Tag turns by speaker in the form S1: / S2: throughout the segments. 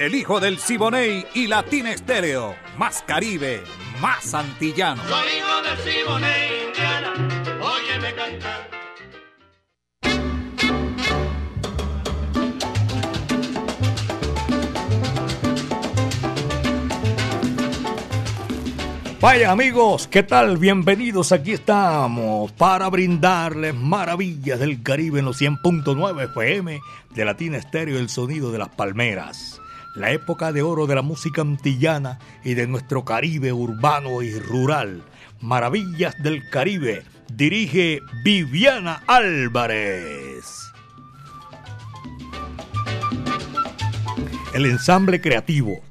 S1: El hijo del Siboney y Latina Estéreo. Más Caribe, más antillano.
S2: Soy hijo del Siboney, Indiana. Óyeme cantar.
S3: Vaya amigos, ¿qué tal? Bienvenidos, aquí estamos para brindarles maravillas del Caribe en los 100.9 FM de Latina Estéreo, el sonido de las palmeras. La época de oro de la música antillana y de nuestro Caribe urbano y rural. Maravillas del Caribe, dirige Viviana Álvarez. El ensamble creativo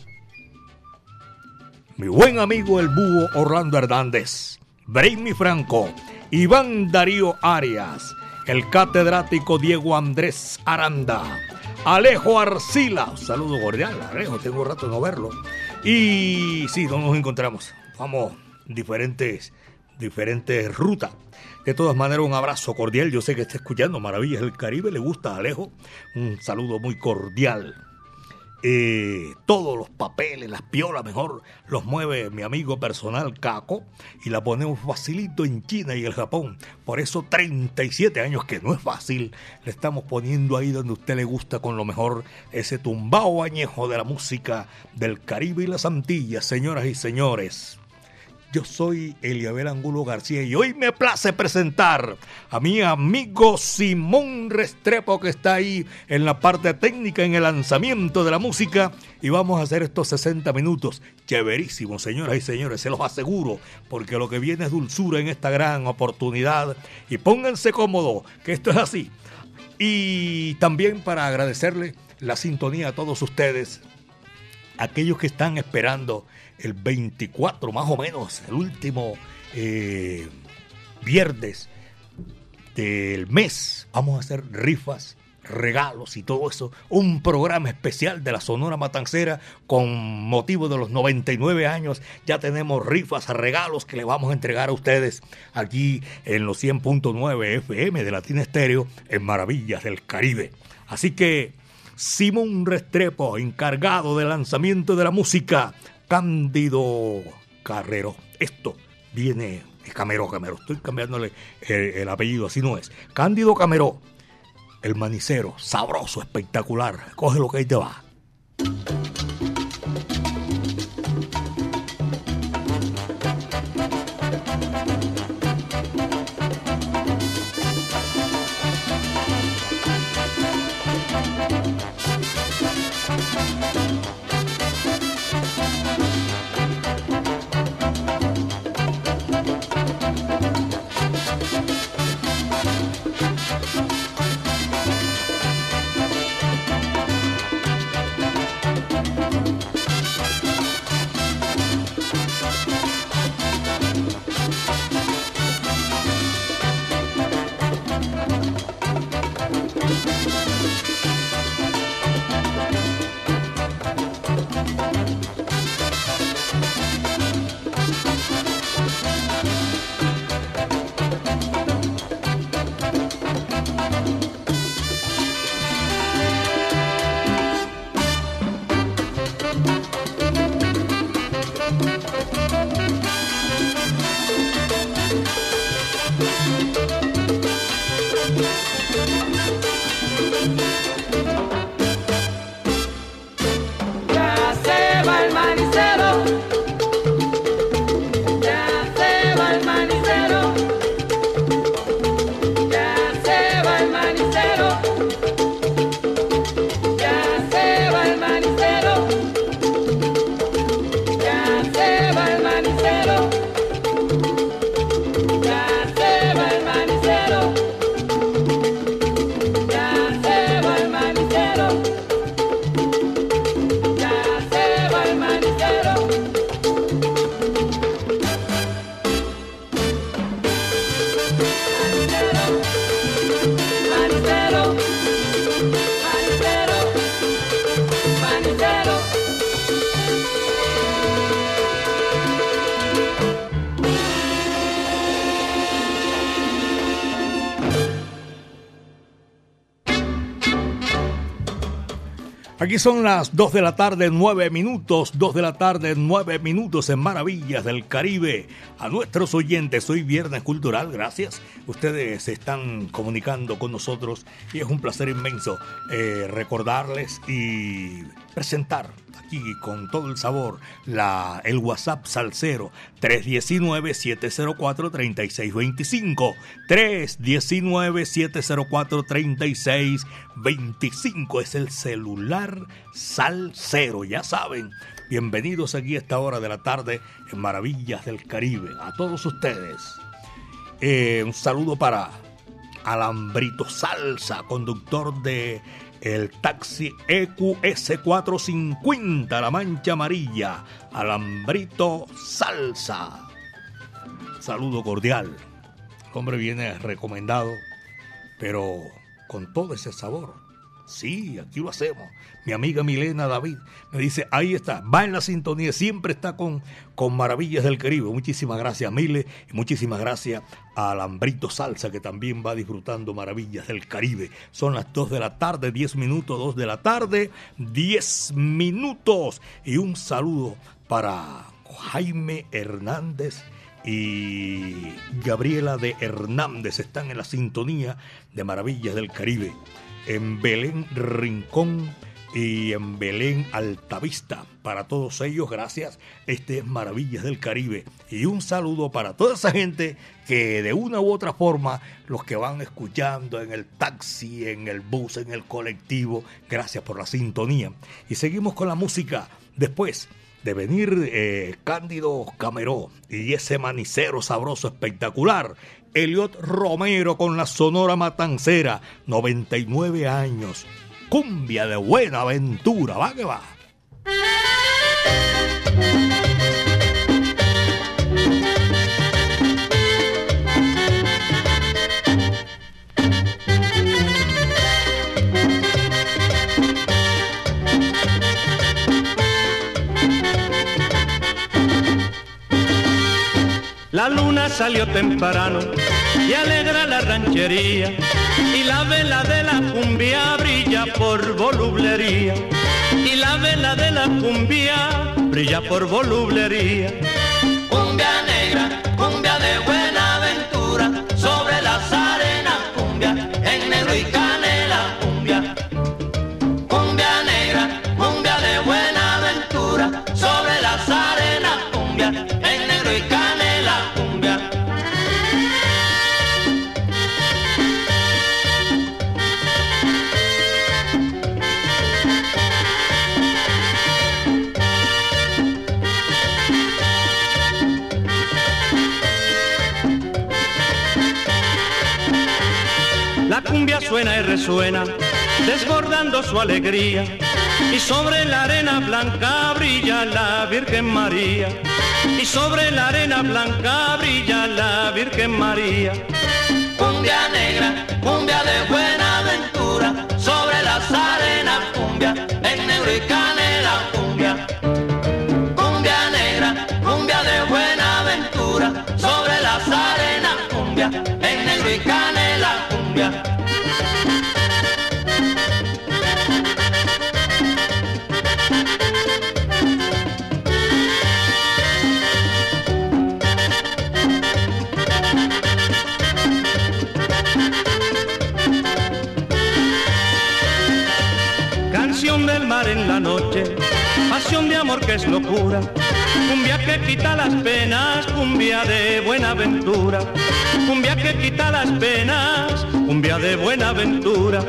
S3: mi buen amigo el búho Orlando Hernández, Brainy Franco, Iván Darío Arias, el catedrático Diego Andrés Aranda, Alejo Arcila, saludo cordial, Alejo, tengo rato de no verlo. Y sí, no nos encontramos, vamos, diferentes, diferentes rutas. De todas maneras, un abrazo cordial. Yo sé que está escuchando Maravillas del Caribe. Le gusta Alejo. Un saludo muy cordial. Eh, todos los papeles, las piolas mejor, los mueve mi amigo personal Caco y la ponemos facilito en China y el Japón. Por eso 37 años, que no es fácil, le estamos poniendo ahí donde usted le gusta con lo mejor ese tumbao añejo de la música del Caribe y las Antillas, señoras y señores. Yo soy Eliabel Angulo García y hoy me place presentar a mi amigo Simón Restrepo que está ahí en la parte técnica, en el lanzamiento de la música y vamos a hacer estos 60 minutos. Chéverísimo, señoras y señores, se los aseguro, porque lo que viene es dulzura en esta gran oportunidad y pónganse cómodos, que esto es así. Y también para agradecerle la sintonía a todos ustedes, aquellos que están esperando el 24 más o menos, el último eh, viernes del mes. Vamos a hacer rifas, regalos y todo eso. Un programa especial de la Sonora Matancera con motivo de los 99 años. Ya tenemos rifas, regalos que le vamos a entregar a ustedes aquí en los 100.9 FM de Latina Estéreo en Maravillas del Caribe. Así que Simón Restrepo, encargado del lanzamiento de la música, Cándido Carrero. Esto viene de Camero Camero. Estoy cambiándole el, el apellido, así no es. Cándido Camero, el manicero, sabroso, espectacular. Coge lo que ahí te va. Son las 2 de la tarde, 9 minutos, 2 de la tarde, 9 minutos en Maravillas del Caribe. A nuestros oyentes, hoy Viernes Cultural, gracias. Ustedes se están comunicando con nosotros y es un placer inmenso eh, recordarles y presentar aquí con todo el sabor el WhatsApp Salcero 319-704-3625. 319-704-3625 es el celular Salcero, ya saben. Bienvenidos aquí a esta hora de la tarde en Maravillas del Caribe. A todos ustedes. Eh, un saludo para Alambrito Salsa, conductor de el taxi EQS 450, la mancha amarilla, alambrito salsa. Saludo cordial. El hombre viene recomendado, pero con todo ese sabor. Sí, aquí lo hacemos. Mi amiga Milena David me dice, ahí está, va en la sintonía, siempre está con, con Maravillas del Caribe. Muchísimas gracias, Mile, y muchísimas gracias a Alambrito Salsa, que también va disfrutando Maravillas del Caribe. Son las 2 de la tarde, 10 minutos, 2 de la tarde, 10 minutos. Y un saludo para Jaime Hernández y Gabriela de Hernández están en la sintonía de Maravillas del Caribe en Belén Rincón y en Belén Altavista. Para todos ellos, gracias. Este es Maravillas del Caribe. Y un saludo para toda esa gente que de una u otra forma, los que van escuchando en el taxi, en el bus, en el colectivo, gracias por la sintonía. Y seguimos con la música. Después de venir eh, Cándido Cameró y ese manicero sabroso espectacular, Eliot Romero con la Sonora Matancera, 99 años. Cumbia de buena aventura, va que va.
S4: Salió temprano y alegra la ranchería y la vela de la cumbia brilla por volublería y la vela de la cumbia brilla por volublería.
S5: Cumbia negra, cumbia de buena
S4: suena desbordando su alegría. Y sobre la arena blanca brilla la Virgen María. Y sobre la arena blanca brilla la Virgen María.
S5: Cumbia negra, cumbia de buena aventura sobre las arenas cumbia en negro y canela cumbia. Cumbia negra, cumbia de buena aventura sobre las arenas cumbia en negro y canela cumbia.
S4: Canción del mar en la noche, pasión de amor que es locura. Cumbia que quita las penas, cumbia de buena aventura. Cumbia que quita las penas, cumbia de buena aventura.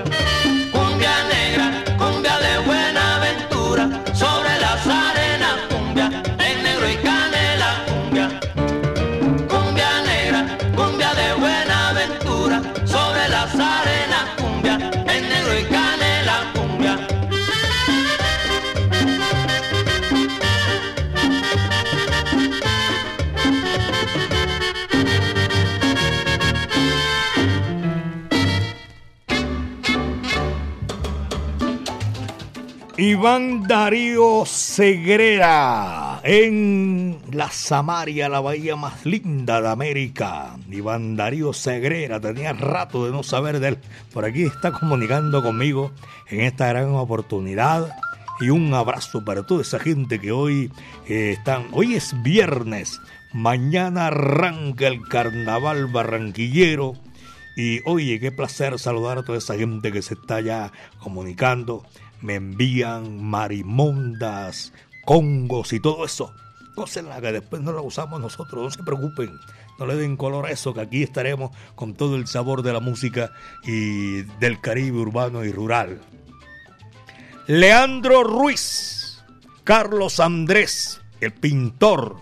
S3: Iván Darío Segrera en la Samaria, la bahía más linda de América. Iván Darío Segrera, tenía rato de no saber de él. Por aquí está comunicando conmigo en esta gran oportunidad. Y un abrazo para toda esa gente que hoy eh, están. Hoy es viernes, mañana arranca el carnaval barranquillero. Y oye, qué placer saludar a toda esa gente que se está ya comunicando me envían marimondas, congos y todo eso. la que después no la usamos nosotros, no se preocupen. No le den color a eso, que aquí estaremos con todo el sabor de la música y del Caribe urbano y rural. Leandro Ruiz, Carlos Andrés, el pintor,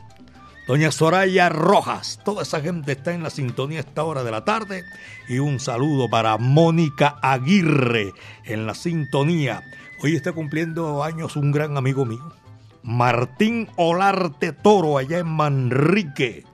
S3: Doña Soraya Rojas, toda esa gente está en la sintonía a esta hora de la tarde. Y un saludo para Mónica Aguirre en la sintonía. Hoy está cumpliendo años un gran amigo mío, Martín Olarte Toro, allá en Manrique.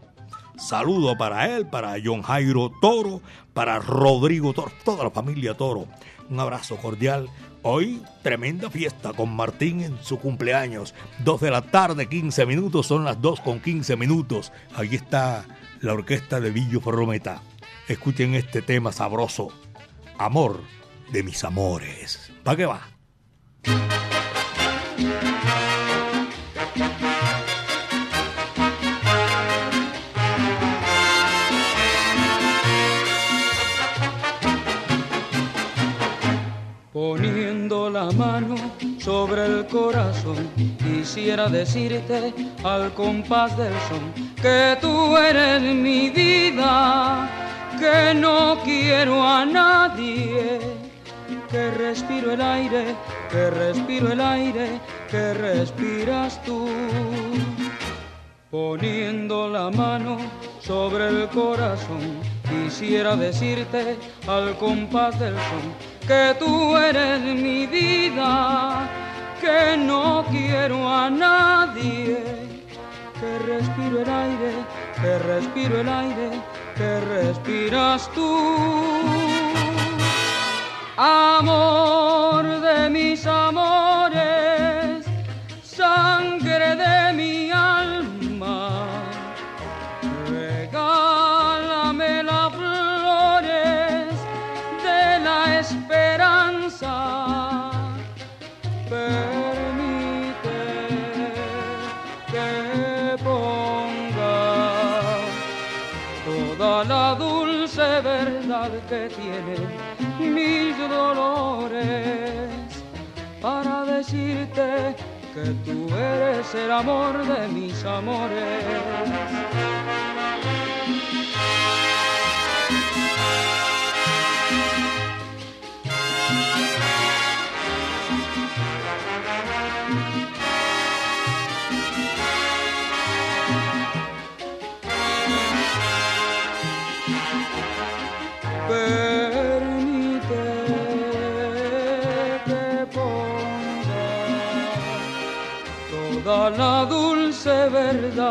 S3: Saludo para él, para John Jairo Toro, para Rodrigo Toro, toda la familia Toro. Un abrazo cordial. Hoy tremenda fiesta con Martín en su cumpleaños. Dos de la tarde, 15 minutos, son las dos con 15 minutos. Aquí está la orquesta de Villo Prometa. Escuchen este tema sabroso. Amor de mis amores. ¿Para qué va?
S6: Poniendo la mano sobre el corazón, quisiera decirte al compás del son que tú eres mi vida, que no quiero a nadie, que respiro el aire que respiro el aire que respiras tú. Poniendo la mano sobre el corazón, quisiera decirte al compás del son que tú eres mi vida, que no quiero a nadie, que respiro el aire, que respiro el aire, que respiras tú. Amor de mis amores, sangre de mi alma, regálame las flores de la esperanza. Permite que ponga toda la dulce verdad que tiene mis dolores para decirte que tú eres el amor de mis amores.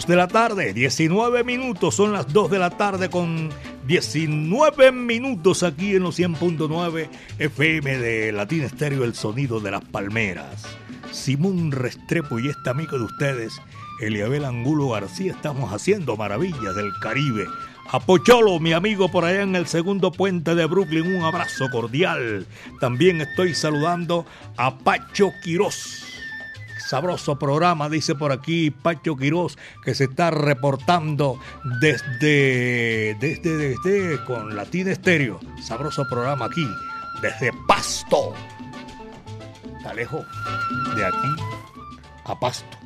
S7: 2 de la tarde, 19 minutos, son las 2 de la tarde con 19 minutos aquí en los 100.9 FM de Latina Estéreo, el sonido de las palmeras. Simón Restrepo y este amigo de ustedes, Eliabel Angulo García, estamos haciendo maravillas del Caribe. A Pocholo, mi amigo por allá en el segundo puente de Brooklyn, un abrazo cordial. También estoy saludando a Pacho Quirós. Sabroso programa, dice por aquí Pacho Quirós, que se está reportando desde, desde, desde, con Latina Estéreo. Sabroso programa aquí, desde Pasto. Está lejos de aquí a Pasto.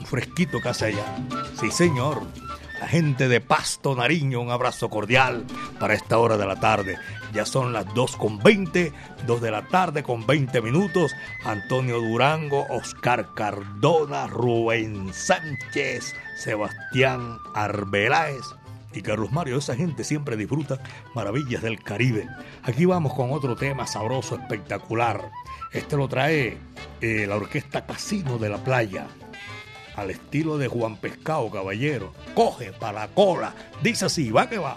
S7: Un fresquito que allá. Sí, señor la gente de Pasto Nariño, un abrazo cordial para esta hora de la tarde. Ya son las 2 con 20, 2 de la tarde con 20 minutos. Antonio Durango, Oscar Cardona, Rubén Sánchez, Sebastián Arbeláez y Carlos Mario. Esa gente siempre disfruta maravillas del Caribe. Aquí vamos con otro tema sabroso, espectacular. Este lo trae eh, la Orquesta Casino de la Playa al estilo de Juan Pescado, caballero. Coge para la cola. Dice así, va que va.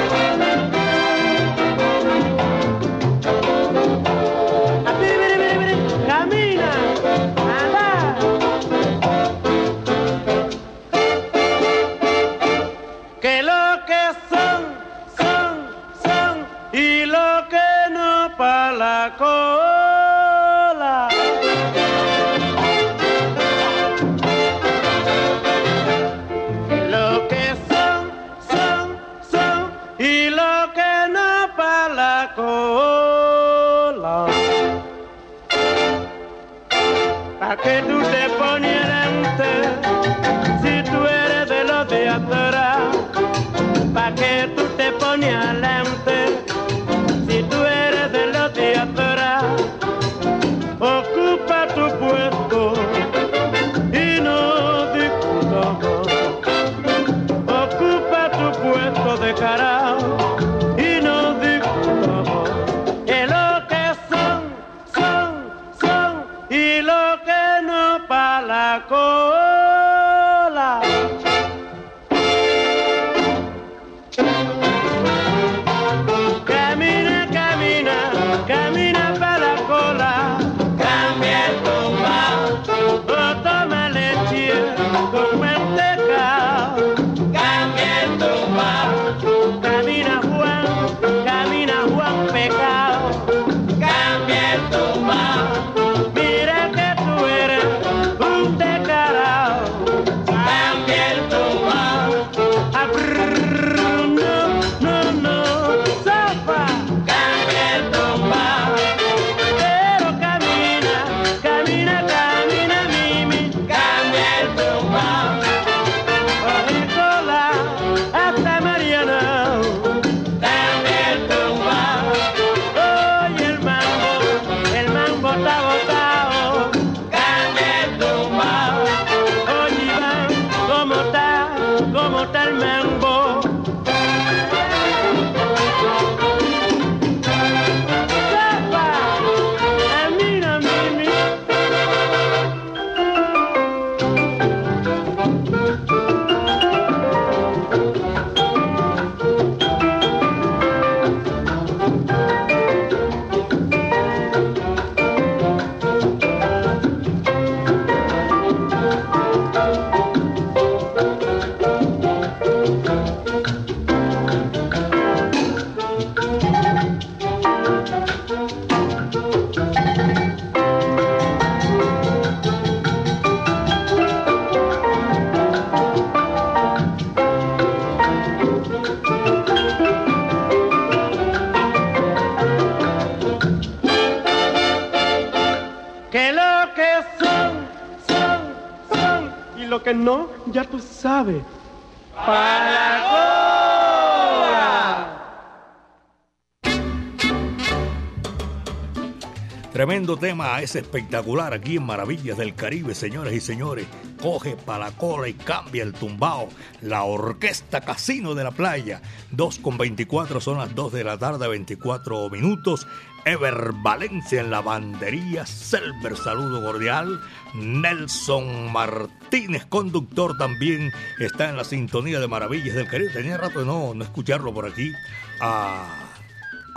S3: Es espectacular aquí en Maravillas del Caribe, señores y señores. Coge para la cola y cambia el tumbao. La orquesta Casino de la Playa. 2 con 24 son las 2 de la tarde, 24 minutos. Ever Valencia en la bandería. Selber, saludo cordial. Nelson Martínez, conductor, también está en la sintonía de Maravillas del Caribe. Tenía rato de no, no escucharlo por aquí. A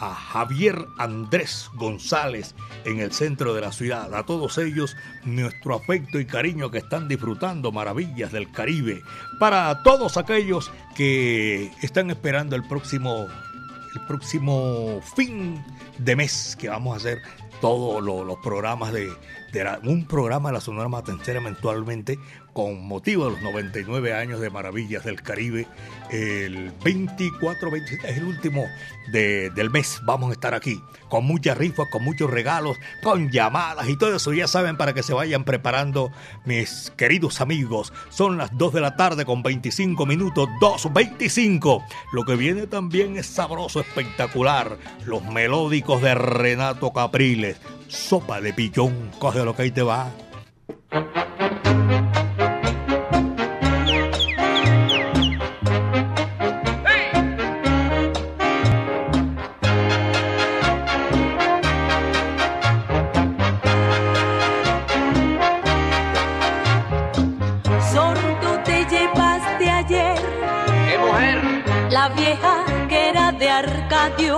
S3: a Javier Andrés González en el centro de la ciudad. A todos ellos nuestro afecto y cariño que están disfrutando maravillas del Caribe. Para todos aquellos que están esperando el próximo el próximo fin de mes que vamos a hacer todos los, programas de, un programa de la Sonora Matancera eventualmente con motivo de los 99 años de Maravillas del Caribe. El 24, 27 es el último del mes. Vamos a estar aquí con muchas rifas, con muchos regalos, con llamadas y todo eso. Ya saben, para que se vayan preparando, mis queridos amigos. Son las 2 de la tarde con 25 minutos, 2.25. Lo que viene también es sabroso, espectacular. Los melódicos de Renato Capriles. Sopa de pichón, coge lo que ahí te va.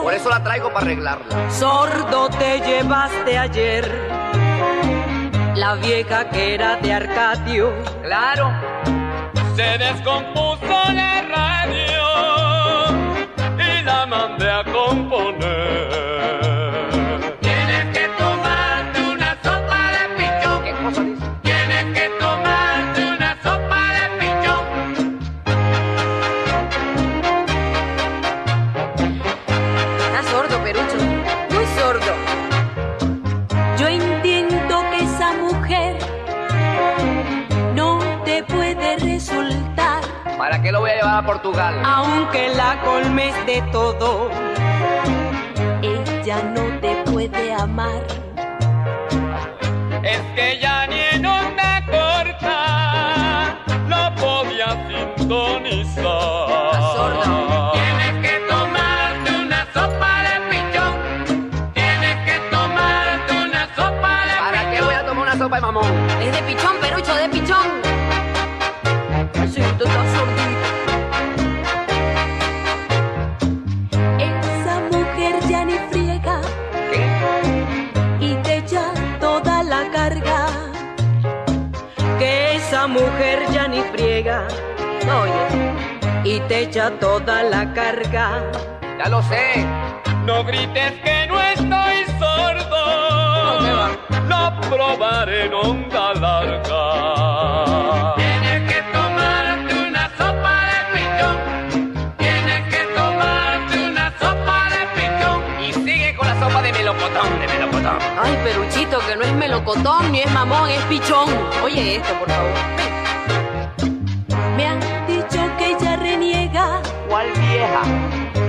S8: Por eso la traigo para arreglarla.
S9: Sordo te llevaste ayer. La vieja que era de Arcadio.
S8: Claro.
S2: Se descompuso la radio y la mandé a componer.
S8: Qué lo voy a llevar a Portugal?
S9: Aunque la colmes de todo, ella no te puede amar.
S2: Es que ya ni en onda corta no podía sintonizar.
S8: Tienes que tomarte una sopa de pichón. Tienes que tomarte una sopa de ¿Para qué voy a tomar una sopa de mamón?
S9: Es de pichón, perucho, de pichón. Sí, tú friega, oye, y te echa toda la carga.
S8: Ya lo sé.
S2: No grites que no estoy sordo. No, lo probaré en onda larga.
S8: Tienes que tomarte una sopa de pichón. Tienes que tomarte una sopa de pichón. Y sigue con la sopa de melocotón, de melocotón.
S9: Ay, peruchito, que no es melocotón ni es mamón, es pichón. Oye esto, por favor.
S8: ¿Cuál vieja?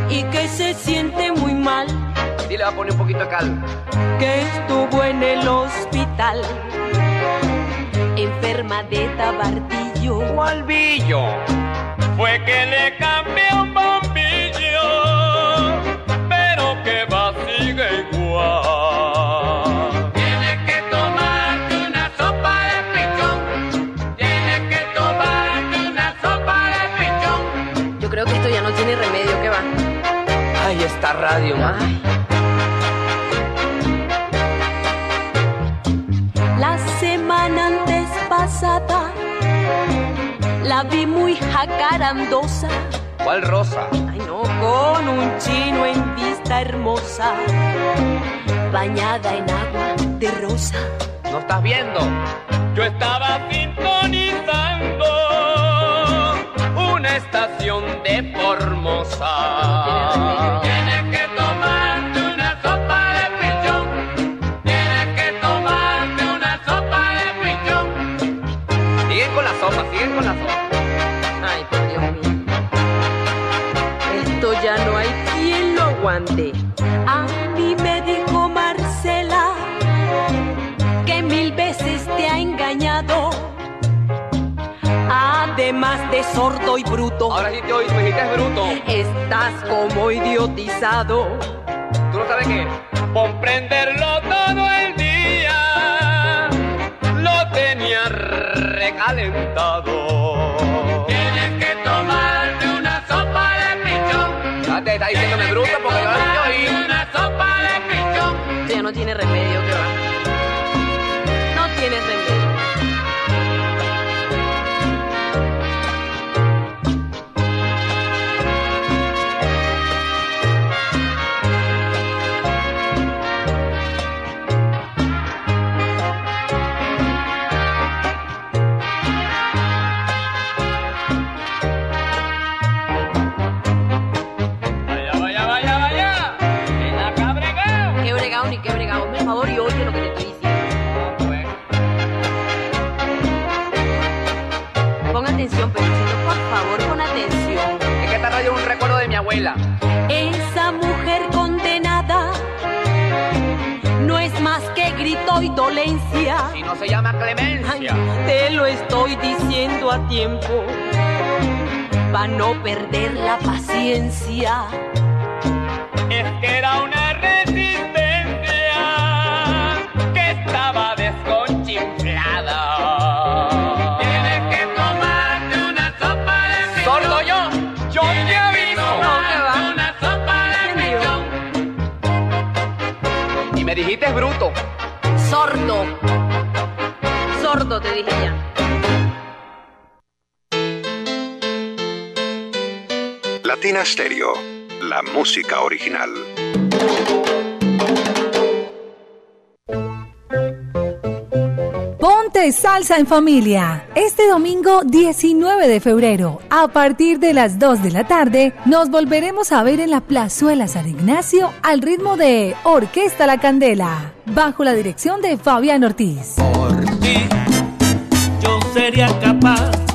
S9: Y que se siente muy mal.
S8: Dile, va a poner un poquito de cal.
S9: Que estuvo en el hospital. Enferma de tabardillo.
S8: ¿Cuál billo?
S2: Fue que le cambié un.
S8: Esta radio,
S9: La semana antes pasada la vi muy jacarandosa.
S8: ¿Cuál rosa?
S9: Ay, no, con un chino en vista hermosa, bañada en agua de rosa.
S8: ¿No estás viendo?
S2: Yo estaba sintonizando una estación de Formosa.
S9: De sordo y bruto.
S8: Ahora sí te oí, me dijiste bruto.
S9: Estás como idiotizado.
S8: ¿Tú no sabes qué? Comprenderlo todo el día. Lo tenía recalentado. Tienes que tomarte una sopa de pichón. Ya te está diciéndome bruto porque yo la oí. Una sopa de pichón.
S9: Ya no tiene remedio, que Hazme el favor y oye lo que te estoy diciendo. Pon atención, Peluchito, por favor, pon atención.
S8: Es que esta radio es un recuerdo de mi abuela.
S9: Esa mujer condenada no es más que grito y dolencia.
S8: Si no se llama
S9: Ay,
S8: clemencia.
S9: te lo estoy diciendo a tiempo, para no perder la paciencia.
S8: Es que era una bruto.
S9: Sordo. Sordo, te dije ya.
S10: Latina Stereo, la música original.
S11: Ponte salsa en familia. Este domingo 19 de febrero, a partir de las 2 de la tarde, nos volveremos a ver en la Plazuela San Ignacio al ritmo de Orquesta La Candela, bajo la dirección de Fabián Ortiz.
S4: Por ti, yo sería capaz de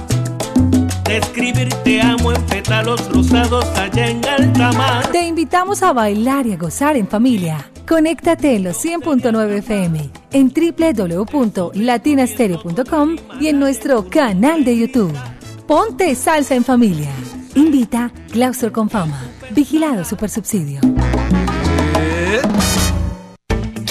S4: escribir te amo en pétalos rosados allá en alta.
S11: Te invitamos a bailar y a gozar en familia. Conéctate en los 100.9 FM, en www.latinastereo.com y en nuestro canal de YouTube. Ponte salsa en familia. Invita Claustro con Fama. Vigilado Supersubsidio.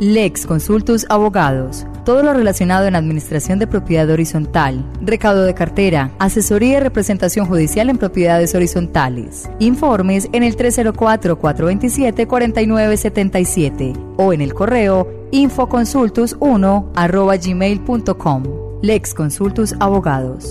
S12: Lex Consultus Abogados. Todo lo relacionado en administración de propiedad horizontal, recaudo de cartera, asesoría y representación judicial en propiedades horizontales. Informes en el 304-427-4977 o en el correo infoconsultus1 arroba gmail.com. Lex Consultus Abogados.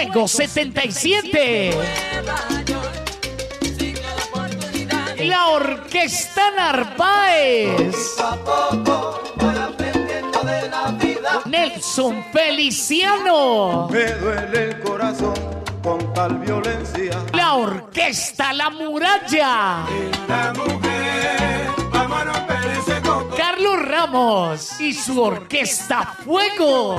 S13: Fuego 77. La Orquesta Narváez. Nelson Feliciano.
S14: Me duele el corazón con tal violencia.
S13: La Orquesta La Muralla.
S14: La mujer, vamos a romper ese coco.
S13: Carlos Ramos y su Orquesta Fuego.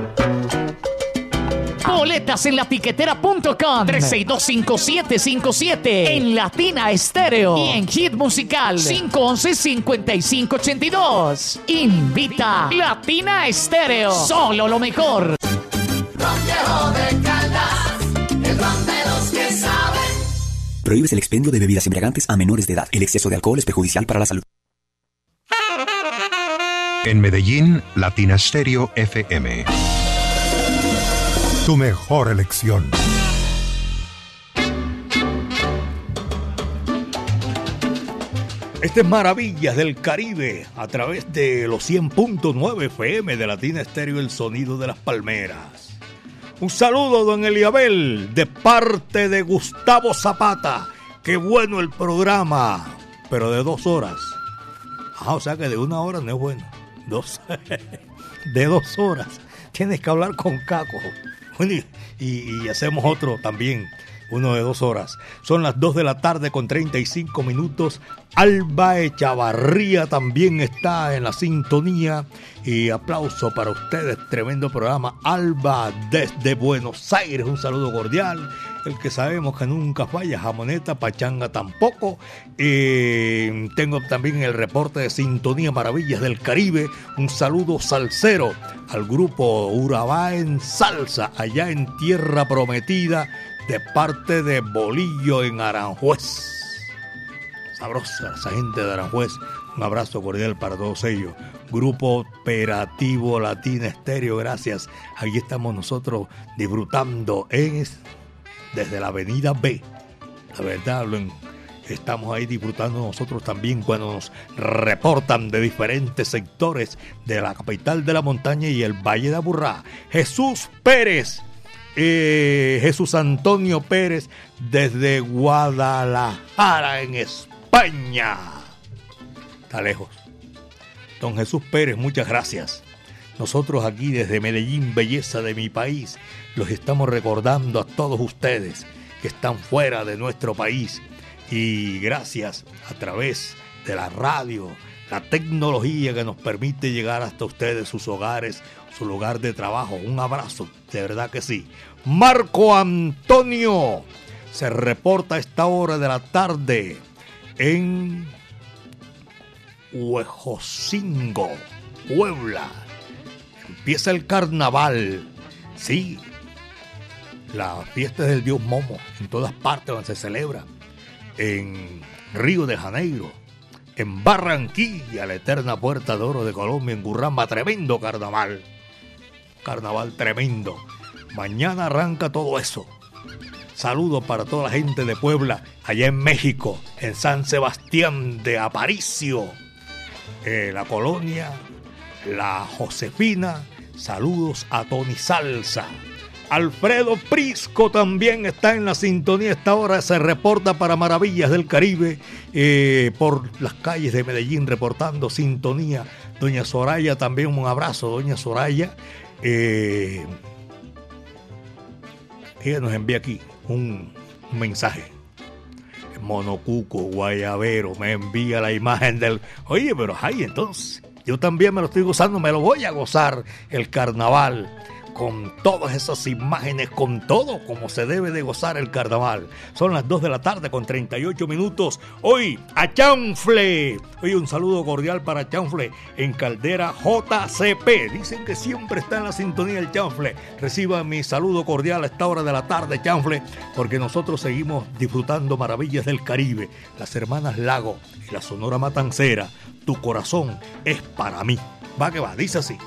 S13: Boletas en latiquetera.com 3625757 en Latina Estéreo y en Hit Musical 511-5582. Invita Latina Estéreo. Solo lo mejor.
S14: De Caldas, el ron de los que saben.
S15: Prohíbes el expendio de bebidas embriagantes a menores de edad. El exceso de alcohol es perjudicial para la salud.
S10: En Medellín, Latina Stereo FM. Tu mejor elección.
S3: Este es Maravillas del Caribe a través de los 100.9 FM de Latina Estéreo El Sonido de las Palmeras. Un saludo, don Eliabel, de parte de Gustavo Zapata. Qué bueno el programa, pero de dos horas. Ah, o sea que de una hora no es bueno. Dos. de dos horas. Tienes que hablar con Caco. Y hacemos otro también, uno de dos horas. Son las 2 de la tarde con 35 minutos. Alba Echavarría también está en la sintonía. Y aplauso para ustedes, tremendo programa. Alba desde Buenos Aires, un saludo cordial. El que sabemos que nunca falla, jamoneta, pachanga tampoco. Eh, tengo también el reporte de Sintonía Maravillas del Caribe. Un saludo salsero al grupo Urabá en Salsa, allá en Tierra Prometida, de parte de Bolillo en Aranjuez. Sabrosa esa gente de Aranjuez. Un abrazo cordial para todos ellos. Grupo Operativo Latina Estéreo, gracias. Aquí estamos nosotros disfrutando en, desde la avenida B. La verdad, estamos ahí disfrutando nosotros también cuando nos reportan de diferentes sectores de la capital de la montaña y el Valle de Aburrá. Jesús Pérez, eh, Jesús Antonio Pérez, desde Guadalajara, en España. Está lejos. Don Jesús Pérez, muchas gracias. Nosotros aquí desde Medellín, belleza de mi país, los estamos recordando a todos ustedes que están fuera de nuestro país. Y gracias a través de la radio, la tecnología que nos permite llegar hasta ustedes, sus hogares, su lugar de trabajo. Un abrazo, de verdad que sí. Marco Antonio se reporta a esta hora de la tarde en Huejocingo, Puebla. Empieza el carnaval. Sí, la fiesta del dios Momo en todas partes donde se celebra. En Río de Janeiro, en Barranquilla, la eterna puerta de oro de Colombia, en Gurramba, tremendo carnaval. Carnaval tremendo. Mañana arranca todo eso. Saludos para toda la gente de Puebla, allá en México, en San Sebastián de Aparicio, eh, la colonia, la Josefina. Saludos a Tony Salsa. Alfredo Prisco también está en la sintonía. Esta hora se reporta para Maravillas del Caribe eh, por las calles de Medellín, reportando sintonía. Doña Soraya también, un abrazo, Doña Soraya. Eh, ella nos envía aquí un, un mensaje. Monocuco, Guayabero, me envía la imagen del. Oye, pero ay, entonces, yo también me lo estoy gozando, me lo voy a gozar el carnaval con todas esas imágenes, con todo como se debe de gozar el carnaval. Son las 2 de la tarde con 38 minutos. Hoy a Chanfle. Oye, un saludo cordial para Chanfle en Caldera JCP. Dicen que siempre está en la sintonía el Chanfle. Reciba mi saludo cordial a esta hora de la tarde, Chanfle, porque nosotros seguimos disfrutando maravillas del Caribe. Las hermanas Lago y la Sonora Matancera. Tu corazón es para mí. Va que va, dice así.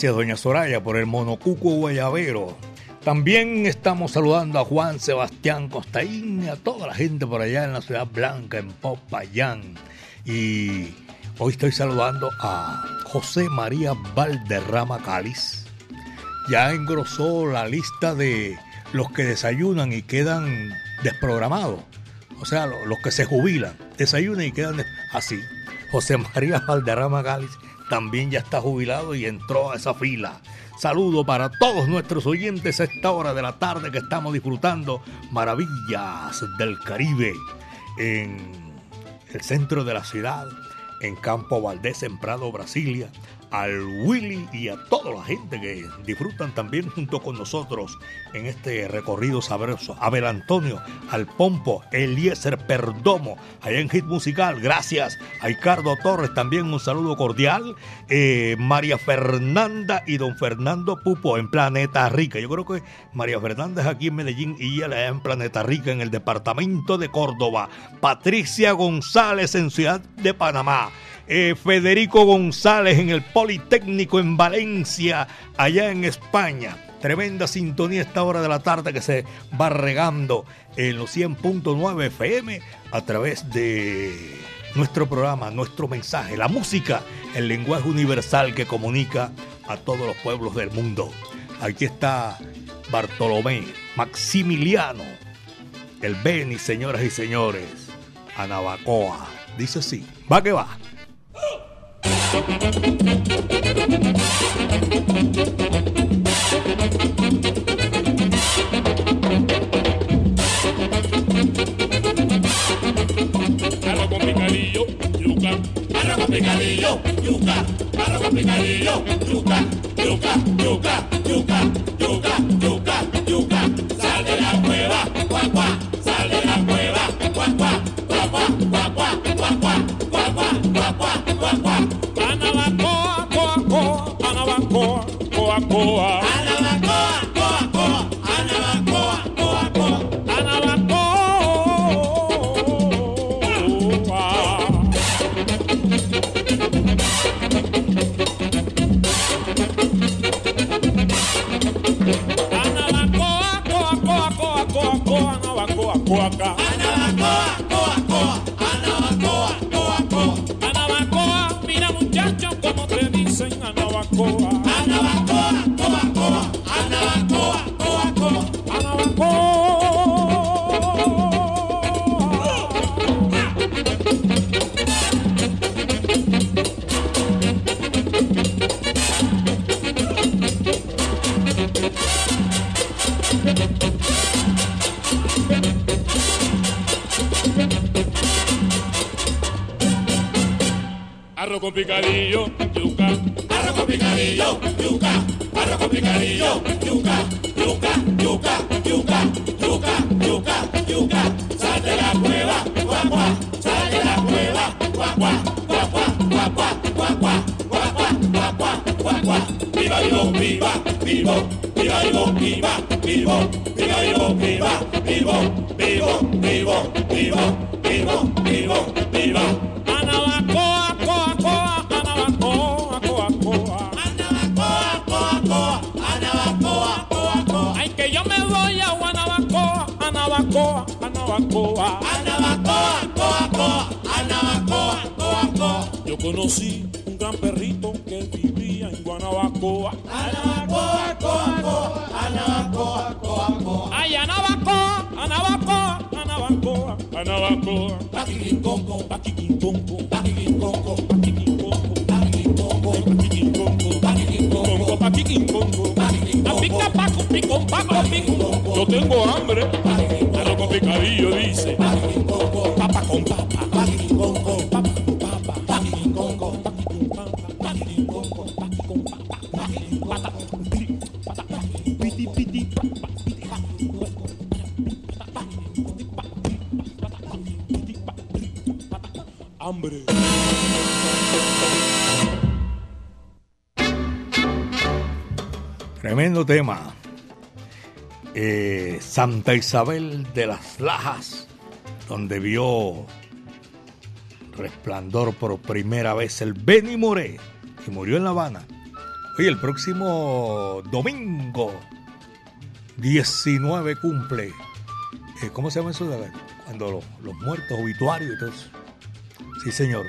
S3: Gracias, doña Soraya, por el monocuco guayabero. También estamos saludando a Juan Sebastián Costaín y a toda la gente por allá en la Ciudad Blanca, en Popayán. Y hoy estoy saludando a José María Valderrama Cáliz. Ya engrosó la lista de los que desayunan y quedan desprogramados. O sea, lo- los que se jubilan, desayunan y quedan así. José María Valderrama Cáliz también ya está jubilado y entró a esa fila. Saludo para todos nuestros oyentes a esta hora de la tarde que estamos disfrutando maravillas del Caribe en el centro de la ciudad, en Campo Valdés, en Prado, Brasilia, al Willy y a toda la gente que disfrutan también junto con nosotros en este recorrido sabroso. Abel Antonio, al Pompo, Eliezer Perdomo, allá en Hit Musical. Gracias a Ricardo Torres, también un saludo cordial. Eh, María Fernanda y don Fernando Pupo en Planeta Rica. Yo creo que María Fernanda es aquí en Medellín y ella en Planeta Rica, en el departamento de Córdoba. Patricia González en Ciudad de Panamá. Eh, Federico González en el Politécnico en Valencia, allá en España. Tremenda sintonía a esta hora de la tarde que se va regando en los 100.9 FM a través de nuestro programa, nuestro mensaje, la música, el lenguaje universal que comunica a todos los pueblos del mundo. Aquí está Bartolomé, Maximiliano, el Beni, señoras y señores, Anabacoa. Dice así, va que va.
S16: Yuca. Yuca, yuca, yuca, yuca, yuca, Yo conocí un gran perrito que vivía en Guanabacoa. Anabacoa, coa, coa, anabacoa, coa, coa. Ay, anabacoa, anabacoa, anabacoa, anabacoa. Paquiquinconco, paquiquinconco, paquiquinconco, paquiquinconco, paquiquinconco, paquiquinconco, paquiquinconco, paquiquinconco. A pica, paco, picón, paco, picón. Yo tengo hambre, pero con picadillo dice. Papa con papa,
S3: Tremendo tema. Eh, Santa Isabel de las Lajas, donde vio resplandor por primera vez el Benny Moré, que murió en La Habana. Oye, el próximo domingo 19 cumple. eh, ¿Cómo se llama eso? de- Cuando los, los muertos, obituarios y todo eso. Sí, señor.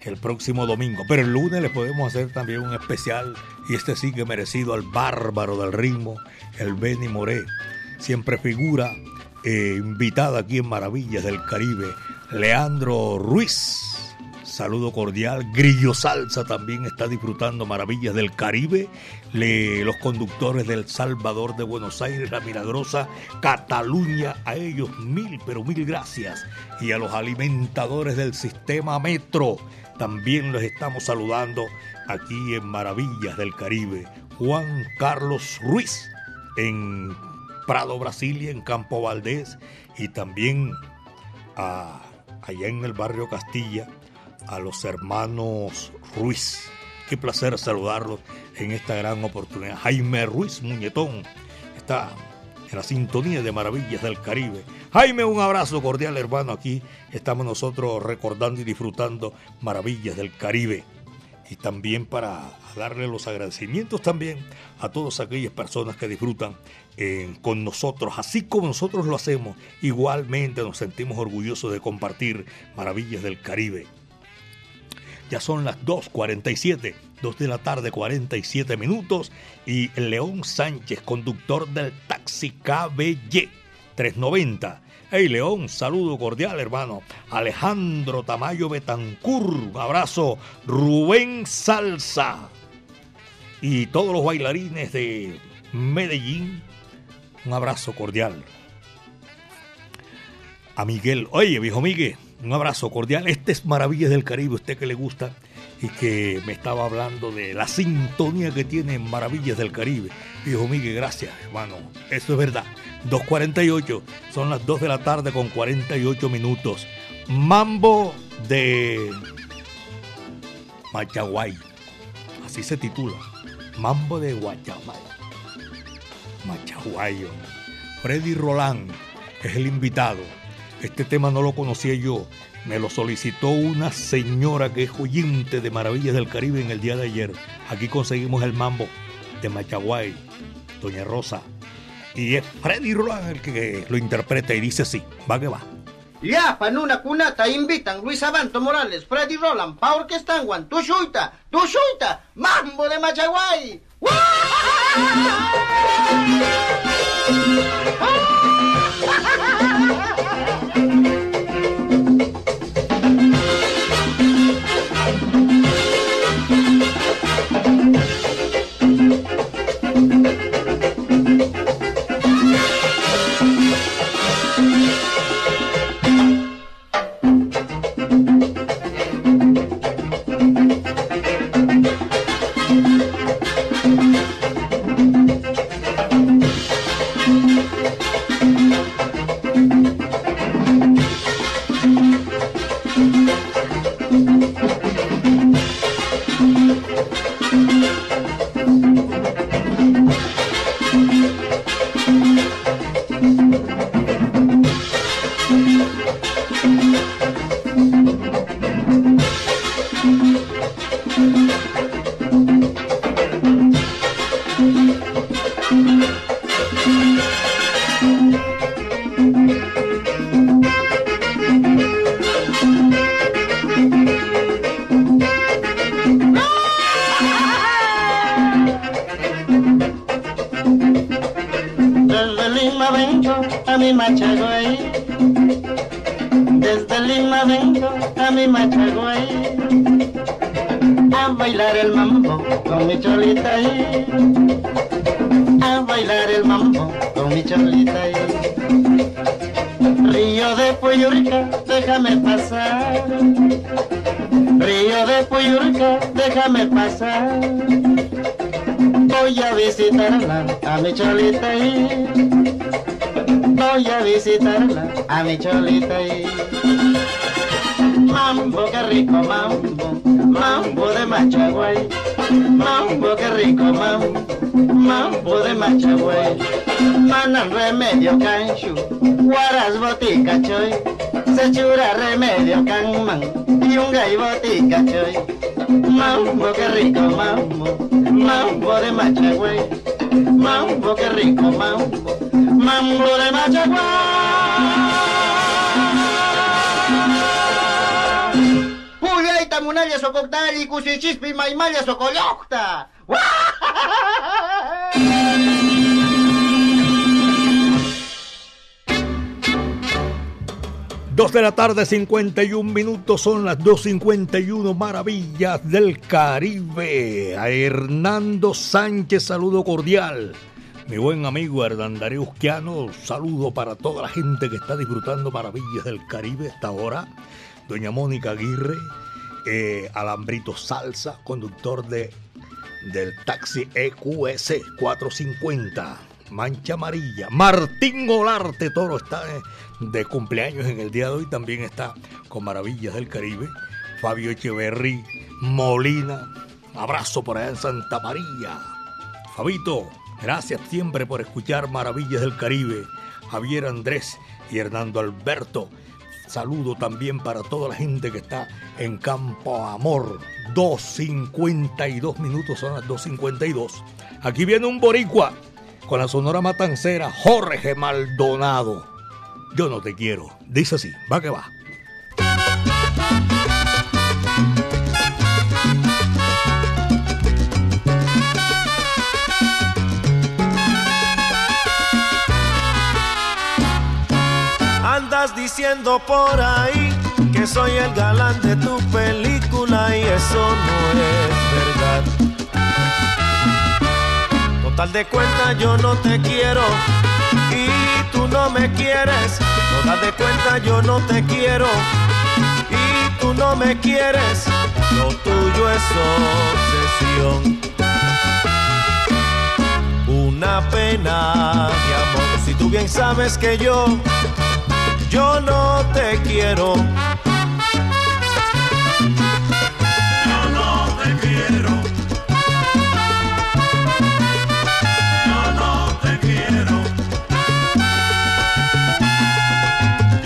S3: El próximo domingo. Pero el lunes le podemos hacer también un especial. Y este sí que merecido al bárbaro del ritmo, el Benny Moré. Siempre figura eh, invitada aquí en Maravillas del Caribe. Leandro Ruiz. Saludo cordial. Grillo Salsa también está disfrutando Maravillas del Caribe. Los conductores del Salvador de Buenos Aires, La Milagrosa, Cataluña, a ellos mil, pero mil gracias. Y a los alimentadores del sistema Metro, también los estamos saludando aquí en Maravillas del Caribe. Juan Carlos Ruiz en Prado, Brasilia, en Campo Valdés y también a- allá en el barrio Castilla a los hermanos Ruiz. Qué placer saludarlos en esta gran oportunidad. Jaime Ruiz Muñetón está en la sintonía de Maravillas del Caribe. Jaime, un abrazo cordial, hermano. Aquí estamos nosotros recordando y disfrutando Maravillas del Caribe. Y también para darle los agradecimientos también a todas aquellas personas que disfrutan eh, con nosotros, así como nosotros lo hacemos, igualmente nos sentimos orgullosos de compartir Maravillas del Caribe. Ya son las 2.47, 2 de la tarde, 47 minutos. Y León Sánchez, conductor del taxi KBY 390. Hey León, saludo cordial hermano. Alejandro Tamayo Betancur, abrazo. Rubén Salsa. Y todos los bailarines de Medellín, un abrazo cordial. A Miguel, oye viejo Miguel, un abrazo cordial. Este es Maravillas del Caribe, usted que le gusta y que me estaba hablando de la sintonía que tiene en Maravillas del Caribe. Viejo Miguel, gracias, hermano. Eso es verdad. 2.48, son las 2 de la tarde con 48 minutos. Mambo de Machaguay. Así se titula. Mambo de Guachamay. Machaguayo. Freddy Roland es el invitado. Este tema no lo conocía yo. Me lo solicitó una señora que es oyente de Maravillas del Caribe en el día de ayer. Aquí conseguimos el mambo de Machaguay, Doña Rosa. Y es Freddy Roland el que lo interpreta y dice sí, va que va.
S17: Ya, panuna kunata invitan Luis Abanto Morales, Freddy Roland, pa orquestanguan, Tushuita, Tushuita, Mambo de Machaguay. Mambo, qué rico mambo, mambo de Machaguay. Mambo, qué rico mambo, mambo de Machaguay. Manan remedio canchu, guaras botica choy. Se chura remedio canman, y un gay botica choy. Mambo, qué rico mambo, mambo de Machagüey. Mambo, qué rico mambo, mambo de Machagüey. Munalla.
S3: Dos de la tarde, 51 minutos, son las 2.51 maravillas del Caribe. A Hernando Sánchez, saludo cordial. Mi buen amigo Hernandario Usquiano, saludo para toda la gente que está disfrutando maravillas del Caribe hasta ahora. Doña Mónica Aguirre, eh, Alambrito Salsa, conductor de, del taxi EQS 450. Mancha Amarilla. Martín Olarte Toro está eh, de cumpleaños en el día de hoy. También está con Maravillas del Caribe. Fabio Echeverry, Molina. Abrazo por allá en Santa María. Fabito, gracias siempre por escuchar Maravillas del Caribe. Javier Andrés y Hernando Alberto. Saludo también para toda la gente que está en Campo Amor. 2.52 minutos, son las 2.52. Aquí viene un boricua con la sonora matancera Jorge Maldonado. Yo no te quiero. Dice así, va que va.
S18: Diciendo por ahí que soy el galán de tu película y eso no es verdad. Total de cuenta yo no te quiero y tú no me quieres. Total de cuenta yo no te quiero y tú no me quieres. Lo tuyo es obsesión. Una pena, mi amor, si tú bien sabes que yo, yo no te quiero.
S16: Yo no te quiero. Yo no te quiero.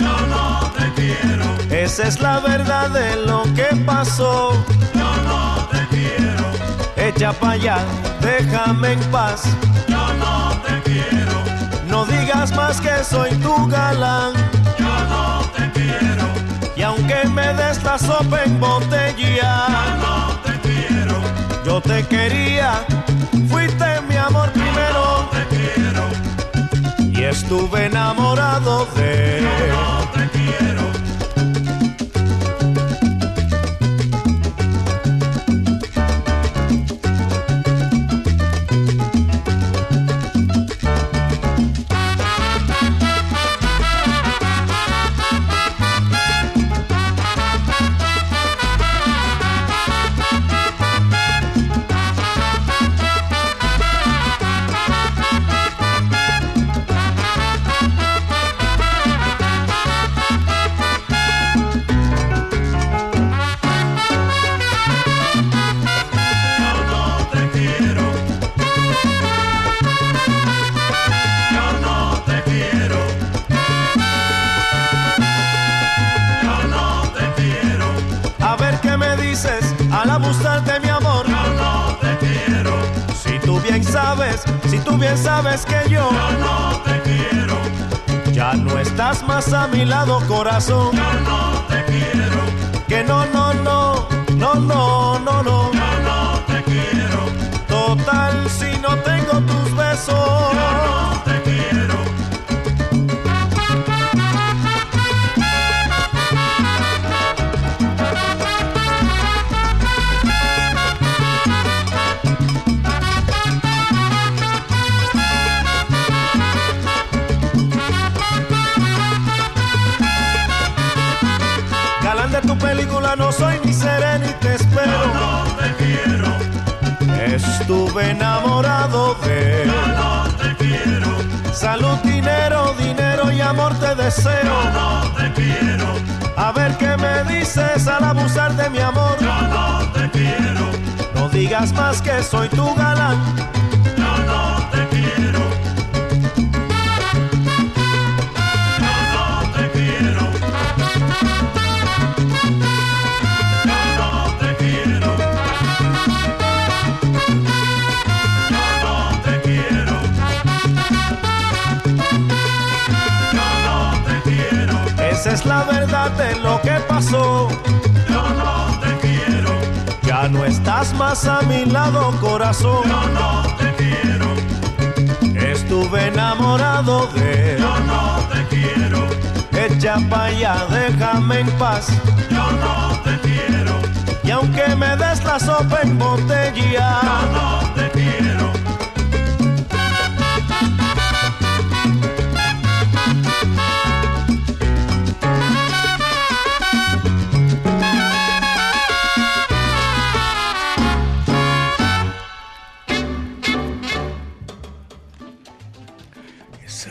S16: Yo no te quiero.
S18: Esa es la verdad de lo que pasó.
S16: Yo no te quiero.
S18: Echa pa' allá, déjame en paz.
S16: Yo no te quiero.
S18: No digas más que soy tu galán.
S16: Yo no te quiero.
S18: Y aunque me des la sopa en botella,
S16: Yo no te quiero.
S18: yo te quería. Fuiste mi amor primero.
S16: Te quiero.
S18: Y estuve enamorado de
S16: No
S18: bien sabes que yo,
S16: no te quiero.
S18: Ya no estás más a mi lado, corazón.
S16: Yo no te quiero.
S18: Que no, no, no, no, no, no, no.
S16: Yo no te quiero.
S18: Total, si no tengo tus besos. Película no soy ni seré ni te espero.
S16: Yo no te quiero.
S18: Estuve enamorado de
S16: Yo no te quiero.
S18: salud, dinero, dinero y amor te deseo.
S16: Yo no te quiero.
S18: A ver qué me dices al abusar de mi amor.
S16: Yo no te quiero.
S18: No digas más que soy tu galán. Esa es la verdad de lo que pasó.
S16: Yo no te quiero.
S18: Ya no estás más a mi lado, corazón.
S16: Yo no te quiero.
S18: Estuve enamorado de
S16: Yo no te quiero.
S18: Echa pa' allá, déjame en paz.
S16: Yo no te quiero.
S18: Y aunque me des la sopa en botella,
S16: Yo no te quiero.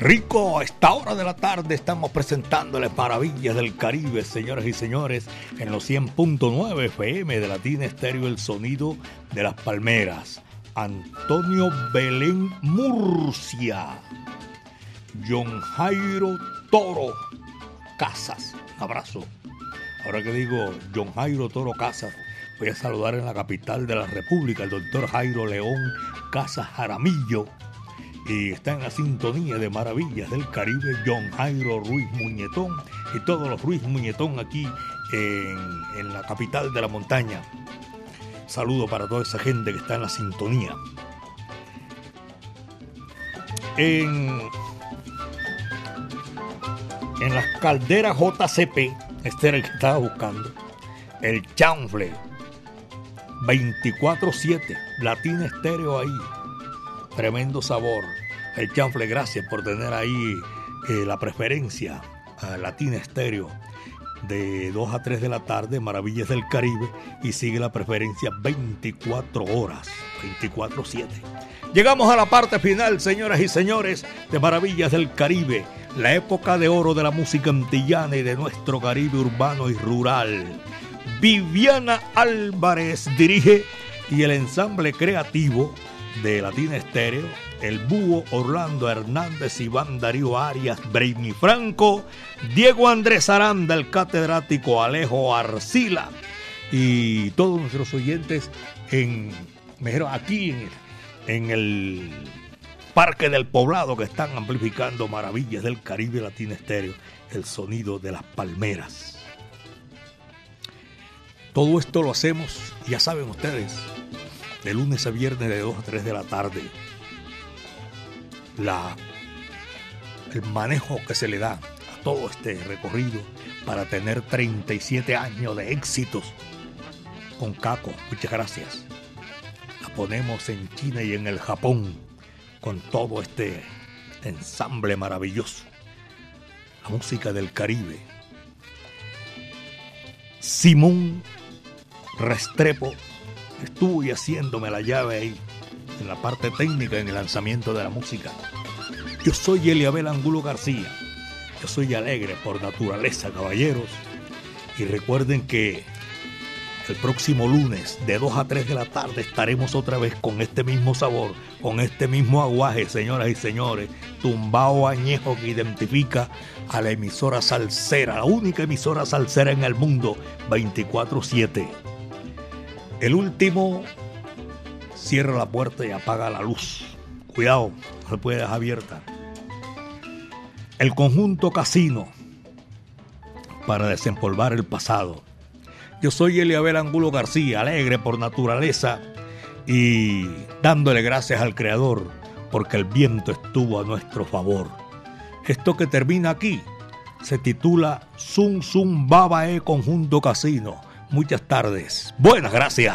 S3: Rico, a esta hora de la tarde estamos presentándoles maravillas del Caribe, señoras y señores, en los 100.9 FM de Latina Estéreo, el sonido de las palmeras. Antonio Belén Murcia, John Jairo Toro Casas, un abrazo. Ahora que digo John Jairo Toro Casas, voy a saludar en la capital de la República al doctor Jairo León Casas Jaramillo y está en la sintonía de Maravillas del Caribe, John Jairo Ruiz Muñetón y todos los Ruiz Muñetón aquí en, en la capital de la montaña. Saludo para toda esa gente que está en la sintonía. En, en las calderas JCP, este era el que estaba buscando, el chanfle 24-7, Latina Estéreo ahí, tremendo sabor. El chanfle, gracias por tener ahí eh, la preferencia a Latina Estéreo de 2 a 3 de la tarde, Maravillas del Caribe, y sigue la preferencia 24 horas, 24-7. Llegamos a la parte final, señoras y señores, de Maravillas del Caribe, la época de oro de la música antillana y de nuestro Caribe urbano y rural. Viviana Álvarez dirige y el ensamble creativo de Latina Estéreo, el Búho, Orlando Hernández, Iván Darío Arias, Brainy Franco, Diego Andrés Aranda, el catedrático Alejo Arcila y todos nuestros oyentes en, mejor, aquí en, en el Parque del Poblado que están amplificando maravillas del Caribe Latina Estéreo, el sonido de las palmeras. Todo esto lo hacemos, ya saben ustedes, de lunes a viernes de 2 a 3 de la tarde. La, el manejo que se le da a todo este recorrido para tener 37 años de éxitos con Caco. Muchas gracias. La ponemos en China y en el Japón con todo este ensamble maravilloso. La música del Caribe. Simón Restrepo estuvo y haciéndome la llave ahí, en la parte técnica, en el lanzamiento de la música. Yo soy Eliabel Angulo García. Yo soy alegre por naturaleza, caballeros. Y recuerden que el próximo lunes, de 2 a 3 de la tarde, estaremos otra vez con este mismo sabor, con este mismo aguaje, señoras y señores. Tumbao añejo que identifica a la emisora salsera, la única emisora salsera en el mundo, 24-7. El último cierra la puerta y apaga la luz. Cuidado, no se puede dejar abierta. El conjunto casino para desempolvar el pasado. Yo soy Eliabel Angulo García, alegre por naturaleza y dándole gracias al Creador porque el viento estuvo a nuestro favor. Esto que termina aquí se titula Zum Zum Babae Conjunto Casino. Muchas tardes. Buenas gracias.